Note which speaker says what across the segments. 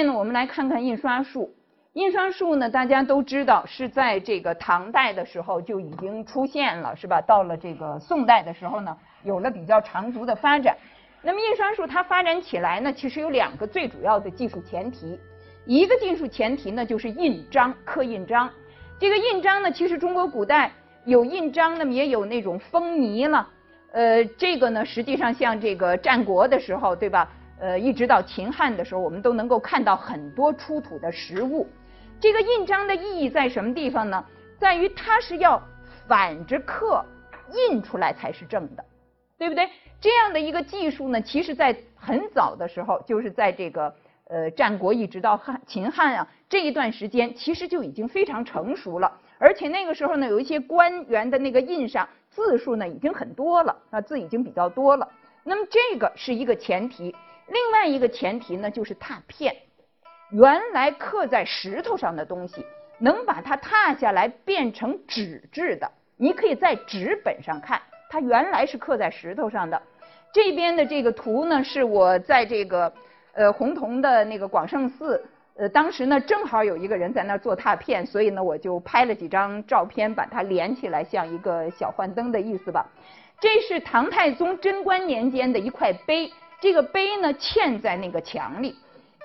Speaker 1: 面呢，我们来看看印刷术。印刷术呢，大家都知道是在这个唐代的时候就已经出现了，是吧？到了这个宋代的时候呢，有了比较长足的发展。那么印刷术它发展起来呢，其实有两个最主要的技术前提。一个技术前提呢，就是印章、刻印章。这个印章呢，其实中国古代有印章，那么也有那种封泥了。呃，这个呢，实际上像这个战国的时候，对吧？呃，一直到秦汉的时候，我们都能够看到很多出土的实物。这个印章的意义在什么地方呢？在于它是要反着刻，印出来才是正的，对不对？这样的一个技术呢，其实在很早的时候，就是在这个呃战国一直到汉秦汉啊这一段时间，其实就已经非常成熟了。而且那个时候呢，有一些官员的那个印上字数呢已经很多了，啊字已经比较多了。那么这个是一个前提，另外一个前提呢就是拓片。原来刻在石头上的东西，能把它拓下来变成纸质的。你可以在纸本上看，它原来是刻在石头上的。这边的这个图呢，是我在这个呃洪洞的那个广胜寺，呃当时呢正好有一个人在那儿做拓片，所以呢我就拍了几张照片，把它连起来，像一个小幻灯的意思吧。这是唐太宗贞观年间的一块碑，这个碑呢嵌在那个墙里。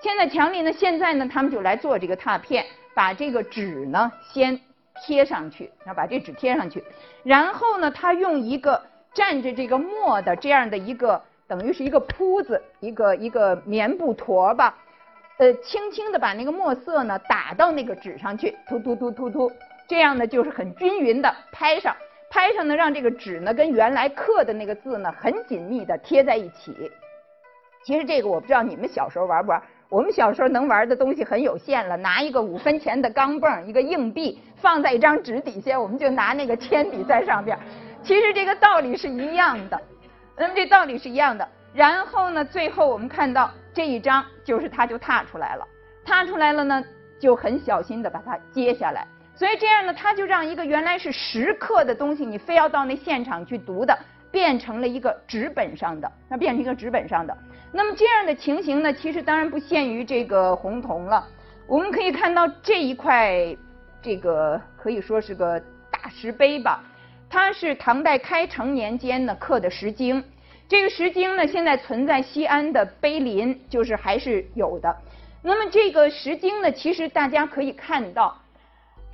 Speaker 1: 嵌在墙里呢，现在呢，他们就来做这个拓片，把这个纸呢先贴上去，然后把这纸贴上去，然后呢，他用一个蘸着这个墨的这样的一个，等于是一个铺子，一个一个棉布坨吧，呃，轻轻的把那个墨色呢打到那个纸上去，突突突突突，这样呢就是很均匀的拍上，拍上呢让这个纸呢跟原来刻的那个字呢很紧密的贴在一起。其实这个我不知道你们小时候玩不玩。我们小时候能玩的东西很有限了，拿一个五分钱的钢镚，一个硬币放在一张纸底下，我们就拿那个铅笔在上边。其实这个道理是一样的，那么这道理是一样的。然后呢，最后我们看到这一张，就是它就踏出来了，踏出来了呢，就很小心的把它接下来。所以这样呢，它就让一个原来是石刻的东西，你非要到那现场去读的，变成了一个纸本上的，那变成一个纸本上的。那么这样的情形呢，其实当然不限于这个红铜了。我们可以看到这一块，这个可以说是个大石碑吧。它是唐代开成年间呢刻的石经。这个石经呢，现在存在西安的碑林，就是还是有的。那么这个石经呢，其实大家可以看到，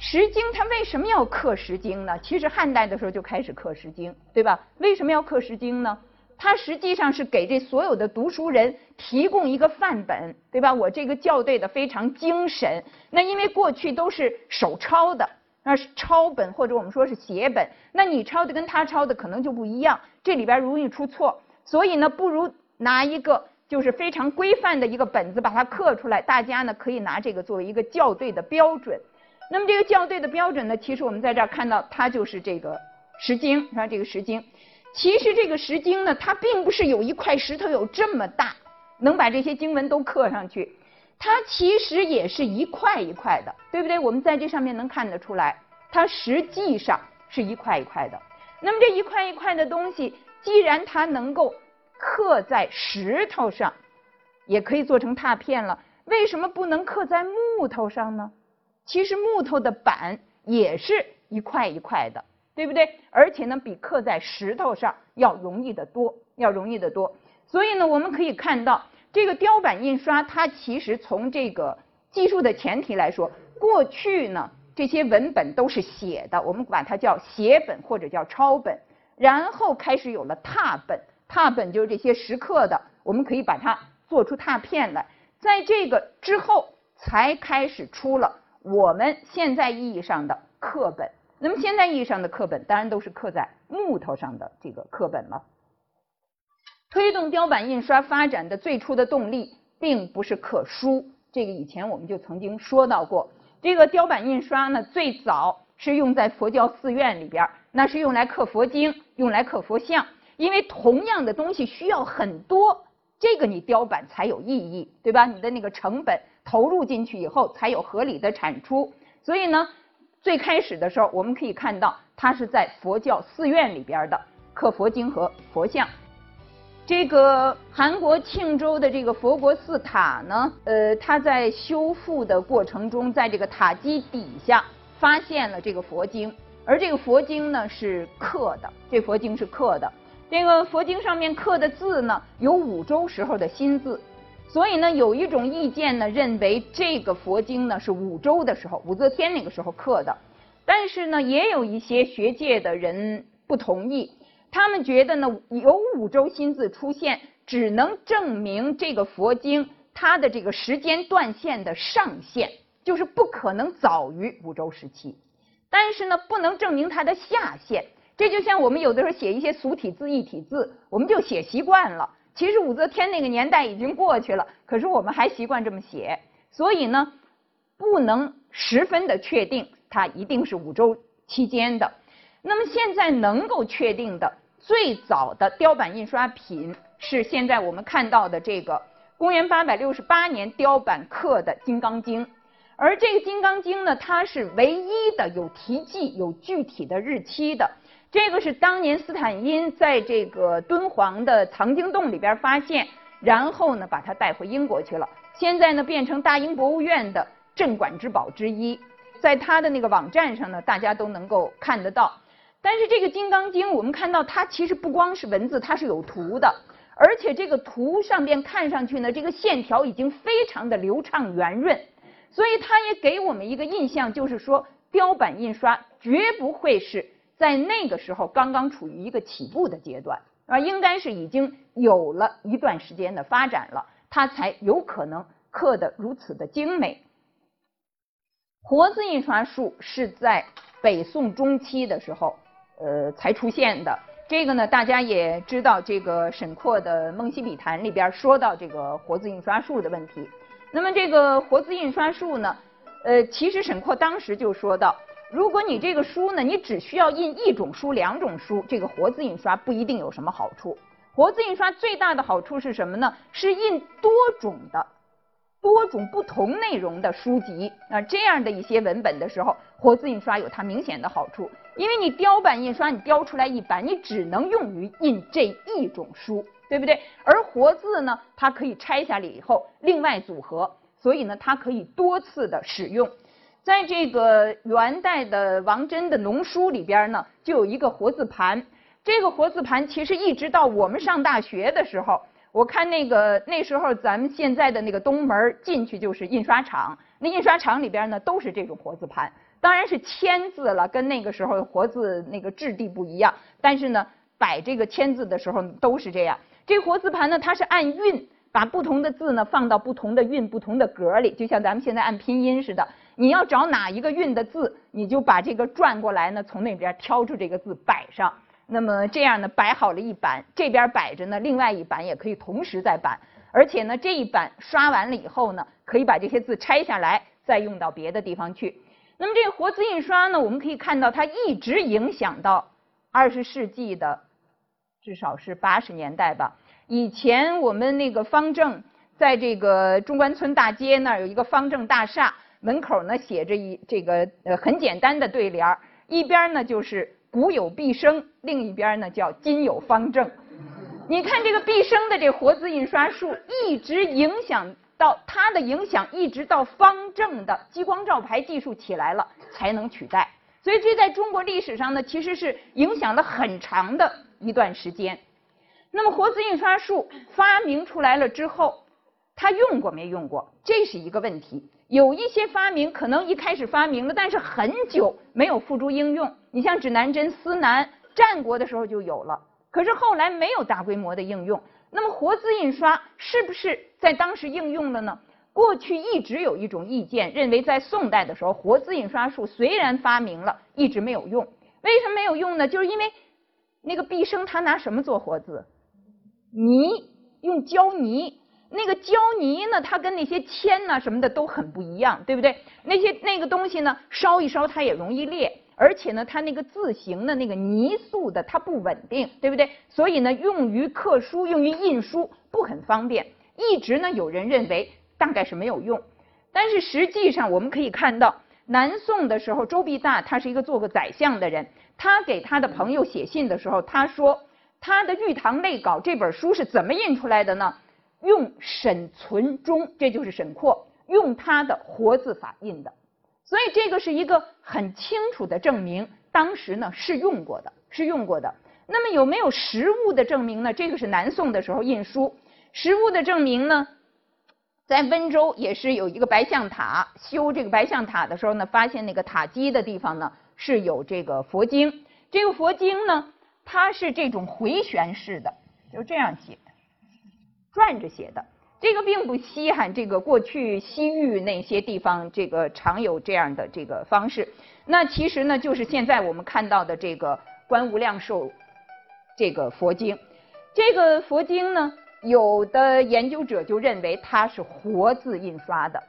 Speaker 1: 石经它为什么要刻石经呢？其实汉代的时候就开始刻石经，对吧？为什么要刻石经呢？它实际上是给这所有的读书人提供一个范本，对吧？我这个校对的非常精神。那因为过去都是手抄的，那是抄本或者我们说是写本，那你抄的跟他抄的可能就不一样，这里边容易出错。所以呢，不如拿一个就是非常规范的一个本子把它刻出来，大家呢可以拿这个作为一个校对的标准。那么这个校对的标准呢，其实我们在这儿看到，它就是这个《石经》，是吧这个《石经》。其实这个石经呢，它并不是有一块石头有这么大，能把这些经文都刻上去。它其实也是一块一块的，对不对？我们在这上面能看得出来，它实际上是一块一块的。那么这一块一块的东西，既然它能够刻在石头上，也可以做成拓片了，为什么不能刻在木头上呢？其实木头的板也是一块一块的。对不对？而且呢，比刻在石头上要容易得多，要容易得多。所以呢，我们可以看到，这个雕版印刷，它其实从这个技术的前提来说，过去呢，这些文本都是写的，我们把它叫写本或者叫抄本。然后开始有了拓本，拓本就是这些石刻的，我们可以把它做出拓片来。在这个之后，才开始出了我们现在意义上的课本。那么现在意义上的课本，当然都是刻在木头上的这个课本了。推动雕版印刷发展的最初的动力，并不是刻书，这个以前我们就曾经说到过。这个雕版印刷呢，最早是用在佛教寺院里边，那是用来刻佛经、用来刻佛像。因为同样的东西需要很多，这个你雕版才有意义，对吧？你的那个成本投入进去以后，才有合理的产出。所以呢。最开始的时候，我们可以看到，它是在佛教寺院里边的刻佛经和佛像。这个韩国庆州的这个佛国寺塔呢，呃，它在修复的过程中，在这个塔基底下发现了这个佛经，而这个佛经呢是刻的，这佛经是刻的。这个佛经上面刻的字呢，有五周时候的新字，所以呢，有一种意见呢，认为这个佛经呢是武周的时候，武则天那个时候刻的。但是呢，也有一些学界的人不同意，他们觉得呢，有武周新字出现，只能证明这个佛经它的这个时间断线的上限，就是不可能早于武周时期，但是呢，不能证明它的下限。这就像我们有的时候写一些俗体字、异体字，我们就写习惯了。其实武则天那个年代已经过去了，可是我们还习惯这么写，所以呢，不能十分的确定它一定是武周期间的。那么现在能够确定的最早的雕版印刷品是现在我们看到的这个公元八百六十八年雕版刻的《金刚经》，而这个《金刚经》呢，它是唯一的有题记、有具体的日期的。这个是当年斯坦因在这个敦煌的藏经洞里边发现，然后呢把它带回英国去了。现在呢变成大英博物院的镇馆之宝之一，在他的那个网站上呢，大家都能够看得到。但是这个《金刚经》，我们看到它其实不光是文字，它是有图的，而且这个图上边看上去呢，这个线条已经非常的流畅圆润，所以它也给我们一个印象，就是说雕版印刷绝不会是。在那个时候，刚刚处于一个起步的阶段，啊，应该是已经有了一段时间的发展了，它才有可能刻得如此的精美。活字印刷术是在北宋中期的时候，呃，才出现的。这个呢，大家也知道，这个沈括的《梦溪笔谈》里边说到这个活字印刷术的问题。那么这个活字印刷术呢，呃，其实沈括当时就说到。如果你这个书呢，你只需要印一种书、两种书，这个活字印刷不一定有什么好处。活字印刷最大的好处是什么呢？是印多种的、多种不同内容的书籍啊，这样的一些文本的时候，活字印刷有它明显的好处。因为你雕版印刷，你雕出来一版，你只能用于印这一种书，对不对？而活字呢，它可以拆下来以后另外组合，所以呢，它可以多次的使用。在这个元代的王真的农书里边呢，就有一个活字盘。这个活字盘其实一直到我们上大学的时候，我看那个那时候咱们现在的那个东门进去就是印刷厂，那印刷厂里边呢都是这种活字盘，当然是签字了，跟那个时候活字那个质地不一样，但是呢摆这个签字的时候都是这样。这活字盘呢，它是按韵把不同的字呢放到不同的韵、不同的格里，就像咱们现在按拼音似的。你要找哪一个韵的字，你就把这个转过来呢，从那边挑出这个字摆上。那么这样呢，摆好了一版，这边摆着呢，另外一版也可以同时再版。而且呢，这一版刷完了以后呢，可以把这些字拆下来，再用到别的地方去。那么这个活字印刷呢，我们可以看到它一直影响到二十世纪的至少是八十年代吧。以前我们那个方正在这个中关村大街那儿有一个方正大厦。门口呢写着一这个呃很简单的对联儿，一边呢就是古有毕生，另一边呢叫今有方正。你看这个毕生的这活字印刷术，一直影响到它的影响，一直到方正的激光照排技术起来了才能取代。所以这在中国历史上呢，其实是影响了很长的一段时间。那么活字印刷术发明出来了之后，它用过没用过？这是一个问题。有一些发明可能一开始发明了，但是很久没有付诸应用。你像指南针、司南，战国的时候就有了，可是后来没有大规模的应用。那么活字印刷是不是在当时应用了呢？过去一直有一种意见，认为在宋代的时候，活字印刷术虽然发明了，一直没有用。为什么没有用呢？就是因为那个毕生他拿什么做活字？泥，用胶泥。那个胶泥呢，它跟那些铅呐什么的都很不一样，对不对？那些那个东西呢，烧一烧它也容易裂，而且呢，它那个字形的那个泥塑的它不稳定，对不对？所以呢，用于刻书、用于印书不很方便。一直呢，有人认为大概是没有用，但是实际上我们可以看到，南宋的时候，周必大他是一个做过宰相的人，他给他的朋友写信的时候，他说，他的《玉堂类稿》这本书是怎么印出来的呢？用沈存中，这就是沈括，用他的活字法印的。所以这个是一个很清楚的证明，当时呢是用过的，是用过的。那么有没有实物的证明呢？这个是南宋的时候印书，实物的证明呢，在温州也是有一个白象塔，修这个白象塔的时候呢，发现那个塔基的地方呢是有这个佛经，这个佛经呢它是这种回旋式的，就这样写，转着写的。这个并不稀罕，这个过去西域那些地方，这个常有这样的这个方式。那其实呢，就是现在我们看到的这个观无量寿这个佛经。这个佛经呢，有的研究者就认为它是活字印刷的。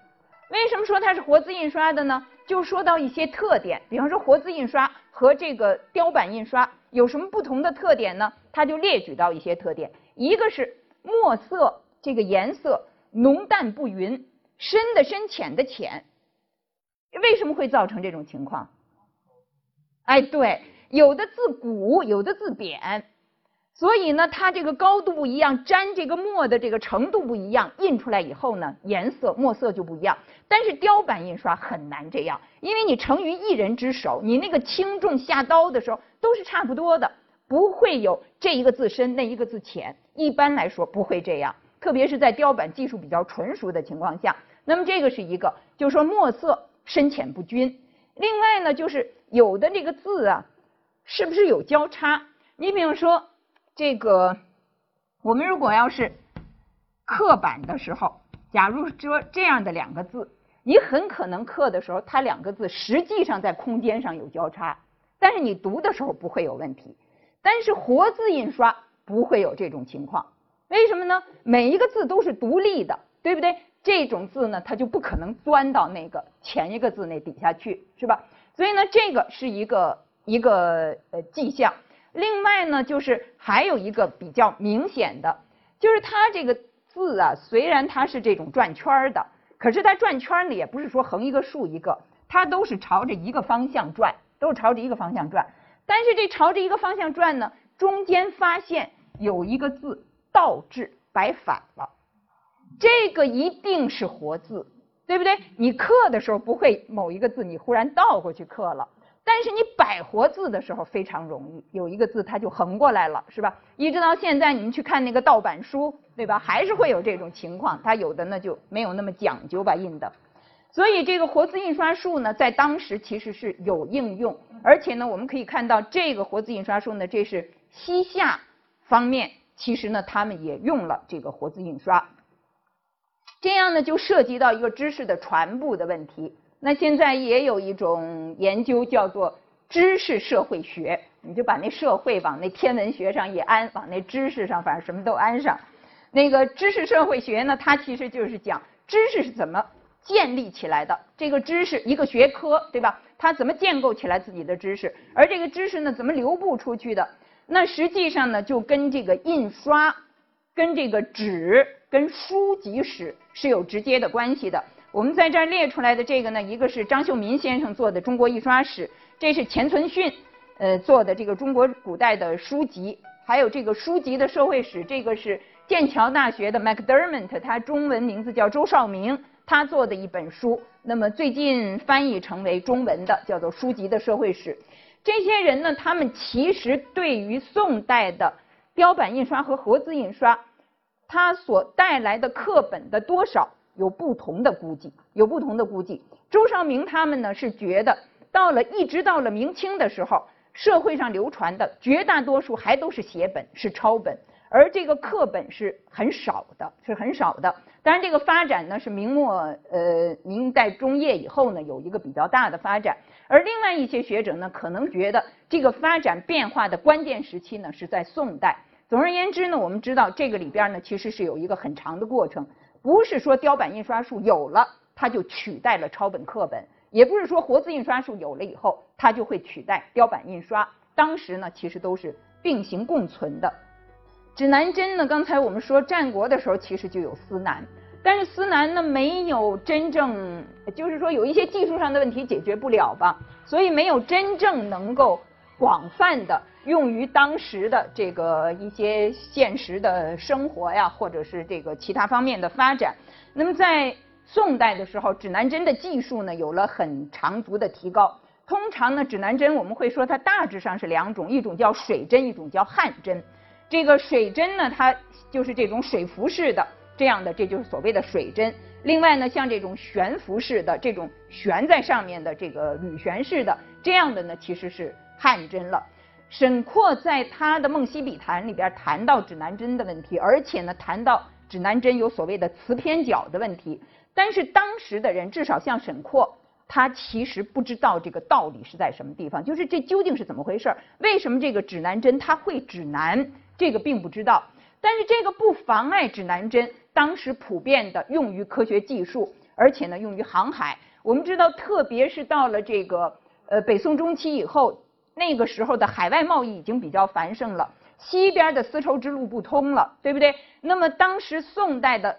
Speaker 1: 为什么说它是活字印刷的呢？就说到一些特点，比方说活字印刷和这个雕版印刷有什么不同的特点呢？他就列举到一些特点，一个是墨色。这个颜色浓淡不匀，深的深，浅的浅，为什么会造成这种情况？哎，对，有的字古，有的字扁，所以呢，它这个高度不一样，沾这个墨的这个程度不一样，印出来以后呢，颜色墨色就不一样。但是雕版印刷很难这样，因为你成于一人之手，你那个轻重下刀的时候都是差不多的，不会有这一个字深，那一个字浅。一般来说不会这样。特别是在雕版技术比较纯熟的情况下，那么这个是一个，就是说墨色深浅不均。另外呢，就是有的这个字啊，是不是有交叉？你比如说这个，我们如果要是刻板的时候，假如说这样的两个字，你很可能刻的时候，它两个字实际上在空间上有交叉，但是你读的时候不会有问题。但是活字印刷不会有这种情况。为什么呢？每一个字都是独立的，对不对？这种字呢，它就不可能钻到那个前一个字那底下去，是吧？所以呢，这个是一个一个呃迹象。另外呢，就是还有一个比较明显的，就是它这个字啊，虽然它是这种转圈的，可是它转圈呢，也不是说横一个竖一个，它都是朝着一个方向转，都是朝着一个方向转。但是这朝着一个方向转呢，中间发现有一个字。倒置摆反了，这个一定是活字，对不对？你刻的时候不会某一个字你忽然倒过去刻了，但是你摆活字的时候非常容易，有一个字它就横过来了，是吧？一直到现在你们去看那个盗版书，对吧？还是会有这种情况，它有的呢就没有那么讲究吧印的。所以这个活字印刷术呢，在当时其实是有应用，而且呢，我们可以看到这个活字印刷术呢，这是西夏方面。其实呢，他们也用了这个活字印刷，这样呢就涉及到一个知识的传播的问题。那现在也有一种研究叫做知识社会学，你就把那社会往那天文学上一安，往那知识上反正什么都安上。那个知识社会学呢，它其实就是讲知识是怎么建立起来的，这个知识一个学科，对吧？它怎么建构起来自己的知识，而这个知识呢，怎么流布出去的？那实际上呢，就跟这个印刷、跟这个纸、跟书籍史是有直接的关系的。我们在这儿列出来的这个呢，一个是张秀民先生做的《中国印刷史》，这是钱存训呃做的这个中国古代的书籍，还有这个书籍的社会史，这个是剑桥大学的 McDermott，他中文名字叫周绍明，他做的一本书，那么最近翻译成为中文的，叫做《书籍的社会史》。这些人呢，他们其实对于宋代的雕版印刷和活字印刷，它所带来的课本的多少有不同的估计，有不同的估计。周绍明他们呢是觉得，到了一直到了明清的时候，社会上流传的绝大多数还都是写本，是抄本。而这个课本是很少的，是很少的。当然，这个发展呢是明末呃明代中叶以后呢有一个比较大的发展。而另外一些学者呢可能觉得这个发展变化的关键时期呢是在宋代。总而言之呢，我们知道这个里边呢其实是有一个很长的过程，不是说雕版印刷术有了它就取代了抄本课本，也不是说活字印刷术有了以后它就会取代雕版印刷。当时呢其实都是并行共存的。指南针呢？刚才我们说战国的时候，其实就有司南，但是司南呢没有真正，就是说有一些技术上的问题解决不了吧，所以没有真正能够广泛的用于当时的这个一些现实的生活呀，或者是这个其他方面的发展。那么在宋代的时候，指南针的技术呢有了很长足的提高。通常呢，指南针我们会说它大致上是两种，一种叫水针，一种叫汗针。这个水针呢，它就是这种水浮式的这样的，这就是所谓的水针。另外呢，像这种悬浮式的这种悬在上面的这个铝悬式的这样的呢，其实是。汗针了，沈括在他的《梦溪笔谈》里边谈到指南针的问题，而且呢谈到指南针有所谓的磁偏角的问题。但是当时的人，至少像沈括，他其实不知道这个道理是在什么地方，就是这究竟是怎么回事儿？为什么这个指南针它会指南？这个并不知道。但是这个不妨碍指南针当时普遍的用于科学技术，而且呢用于航海。我们知道，特别是到了这个呃北宋中期以后。那个时候的海外贸易已经比较繁盛了，西边的丝绸之路不通了，对不对？那么当时宋代的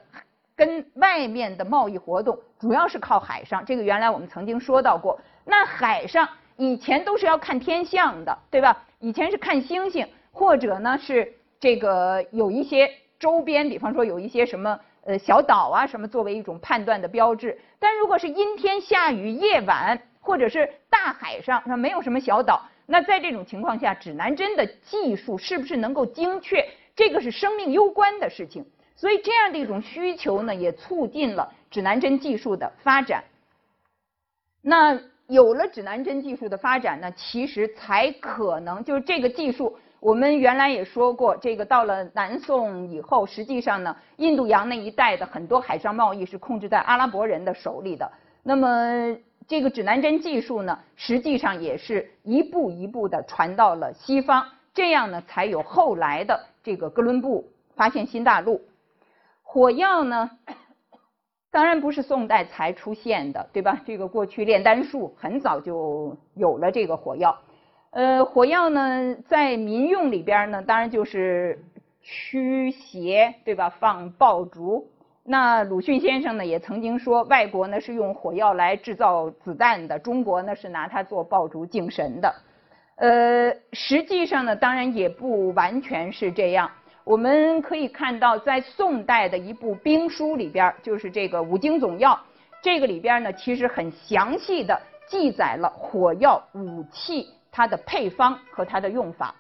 Speaker 1: 跟外面的贸易活动主要是靠海上，这个原来我们曾经说到过。那海上以前都是要看天象的，对吧？以前是看星星，或者呢是这个有一些周边，比方说有一些什么呃小岛啊什么作为一种判断的标志。但如果是阴天下雨、夜晚，或者是大海上，那没有什么小岛。那在这种情况下，指南针的技术是不是能够精确？这个是生命攸关的事情。所以这样的一种需求呢，也促进了指南针技术的发展。那有了指南针技术的发展呢，其实才可能就是这个技术。我们原来也说过，这个到了南宋以后，实际上呢，印度洋那一带的很多海上贸易是控制在阿拉伯人的手里的。那么。这个指南针技术呢，实际上也是一步一步的传到了西方，这样呢，才有后来的这个哥伦布发现新大陆。火药呢，当然不是宋代才出现的，对吧？这个过去炼丹术很早就有了这个火药。呃，火药呢，在民用里边呢，当然就是驱邪，对吧？放爆竹。那鲁迅先生呢也曾经说，外国呢是用火药来制造子弹的，中国呢是拿它做爆竹敬神的。呃，实际上呢，当然也不完全是这样。我们可以看到，在宋代的一部兵书里边，就是这个《五经总要》，这个里边呢其实很详细的记载了火药武器它的配方和它的用法。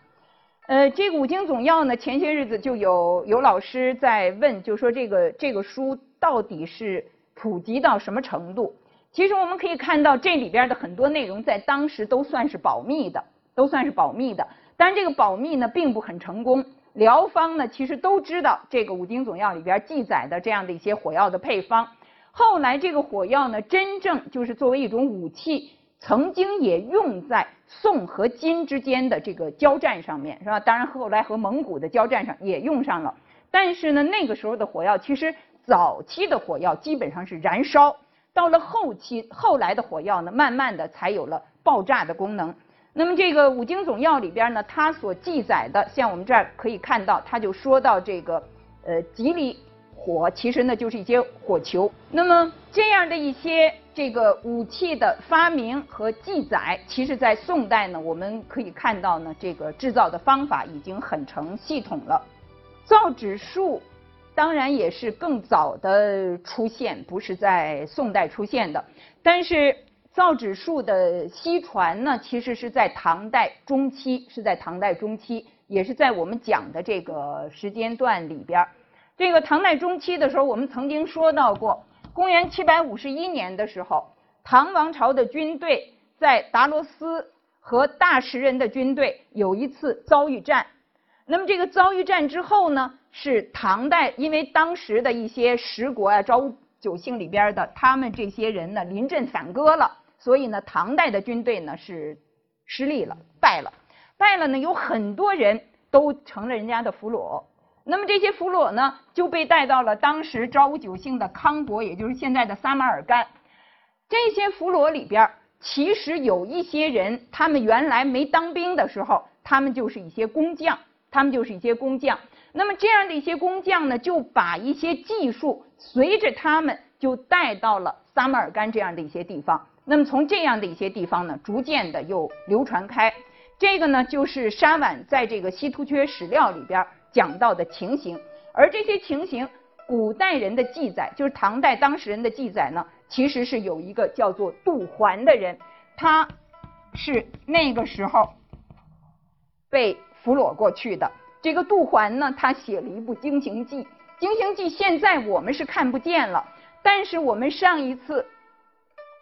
Speaker 1: 呃，这个《五经总要》呢，前些日子就有有老师在问，就说这个这个书到底是普及到什么程度？其实我们可以看到，这里边的很多内容在当时都算是保密的，都算是保密的。但这个保密呢，并不很成功。辽方呢，其实都知道这个《五经总要》里边记载的这样的一些火药的配方。后来这个火药呢，真正就是作为一种武器。曾经也用在宋和金之间的这个交战上面，是吧？当然后来和蒙古的交战上也用上了。但是呢，那个时候的火药其实早期的火药基本上是燃烧，到了后期后来的火药呢，慢慢的才有了爆炸的功能。那么这个《五经总要》里边呢，它所记载的，像我们这儿可以看到，它就说到这个呃吉利火，其实呢就是一些火球。那么这样的一些。这个武器的发明和记载，其实，在宋代呢，我们可以看到呢，这个制造的方法已经很成系统了。造纸术当然也是更早的出现，不是在宋代出现的。但是造纸术的西传呢，其实是在唐代中期，是在唐代中期，也是在我们讲的这个时间段里边。这个唐代中期的时候，我们曾经说到过。公元七百五十一年的时候，唐王朝的军队在达罗斯和大食人的军队有一次遭遇战。那么这个遭遇战之后呢，是唐代因为当时的一些十国啊、昭武九姓里边的他们这些人呢临阵散戈了，所以呢唐代的军队呢是失利了、败了。败了呢，有很多人都成了人家的俘虏。那么这些俘虏呢，就被带到了当时昭武九姓的康国，也就是现在的撒马尔干。这些俘虏里边，其实有一些人，他们原来没当兵的时候，他们就是一些工匠，他们就是一些工匠。那么这样的一些工匠呢，就把一些技术随着他们就带到了撒马尔干这样的一些地方。那么从这样的一些地方呢，逐渐的又流传开。这个呢，就是沙婉在这个西突厥史料里边讲到的情形。而这些情形，古代人的记载，就是唐代当事人的记载呢，其实是有一个叫做杜环的人，他是那个时候被俘虏过去的。这个杜环呢，他写了一部《经行记》，《经行记》现在我们是看不见了，但是我们上一次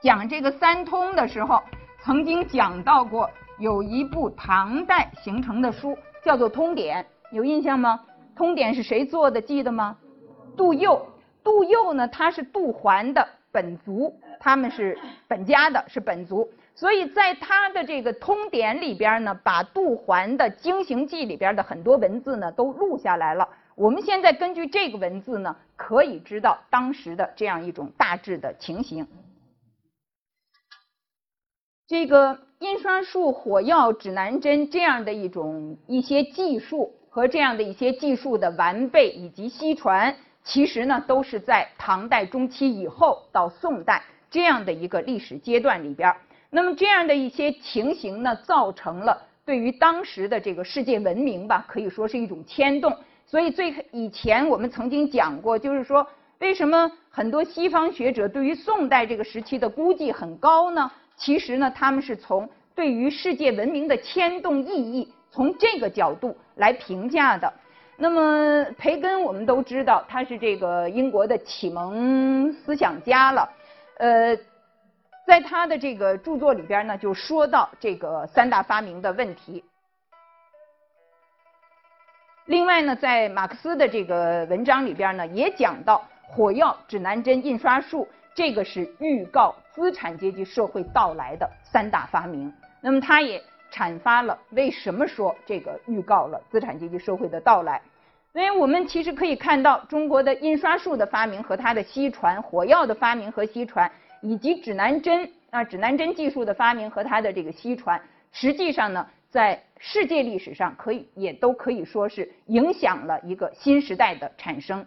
Speaker 1: 讲这个三通的时候，曾经讲到过有一部唐代形成的书，叫做《通典》，有印象吗？通典是谁做的？记得吗？杜佑。杜佑呢，他是杜环的本族，他们是本家的，是本族。所以在他的这个通典里边呢，把杜环的经行记里边的很多文字呢都录下来了。我们现在根据这个文字呢，可以知道当时的这样一种大致的情形。这个印刷术、火药、指南针这样的一种一些技术。和这样的一些技术的完备以及西传，其实呢都是在唐代中期以后到宋代这样的一个历史阶段里边。那么这样的一些情形呢，造成了对于当时的这个世界文明吧，可以说是一种牵动。所以最以前我们曾经讲过，就是说为什么很多西方学者对于宋代这个时期的估计很高呢？其实呢，他们是从对于世界文明的牵动意义。从这个角度来评价的，那么培根我们都知道他是这个英国的启蒙思想家了，呃，在他的这个著作里边呢，就说到这个三大发明的问题。另外呢，在马克思的这个文章里边呢，也讲到火药、指南针、印刷术，这个是预告资产阶级社会到来的三大发明。那么它也。阐发了为什么说这个预告了资产阶级社会的到来，所以我们其实可以看到中国的印刷术的发明和它的西传，火药的发明和西传，以及指南针啊指南针技术的发明和它的这个西传，实际上呢，在世界历史上可以也都可以说是影响了一个新时代的产生。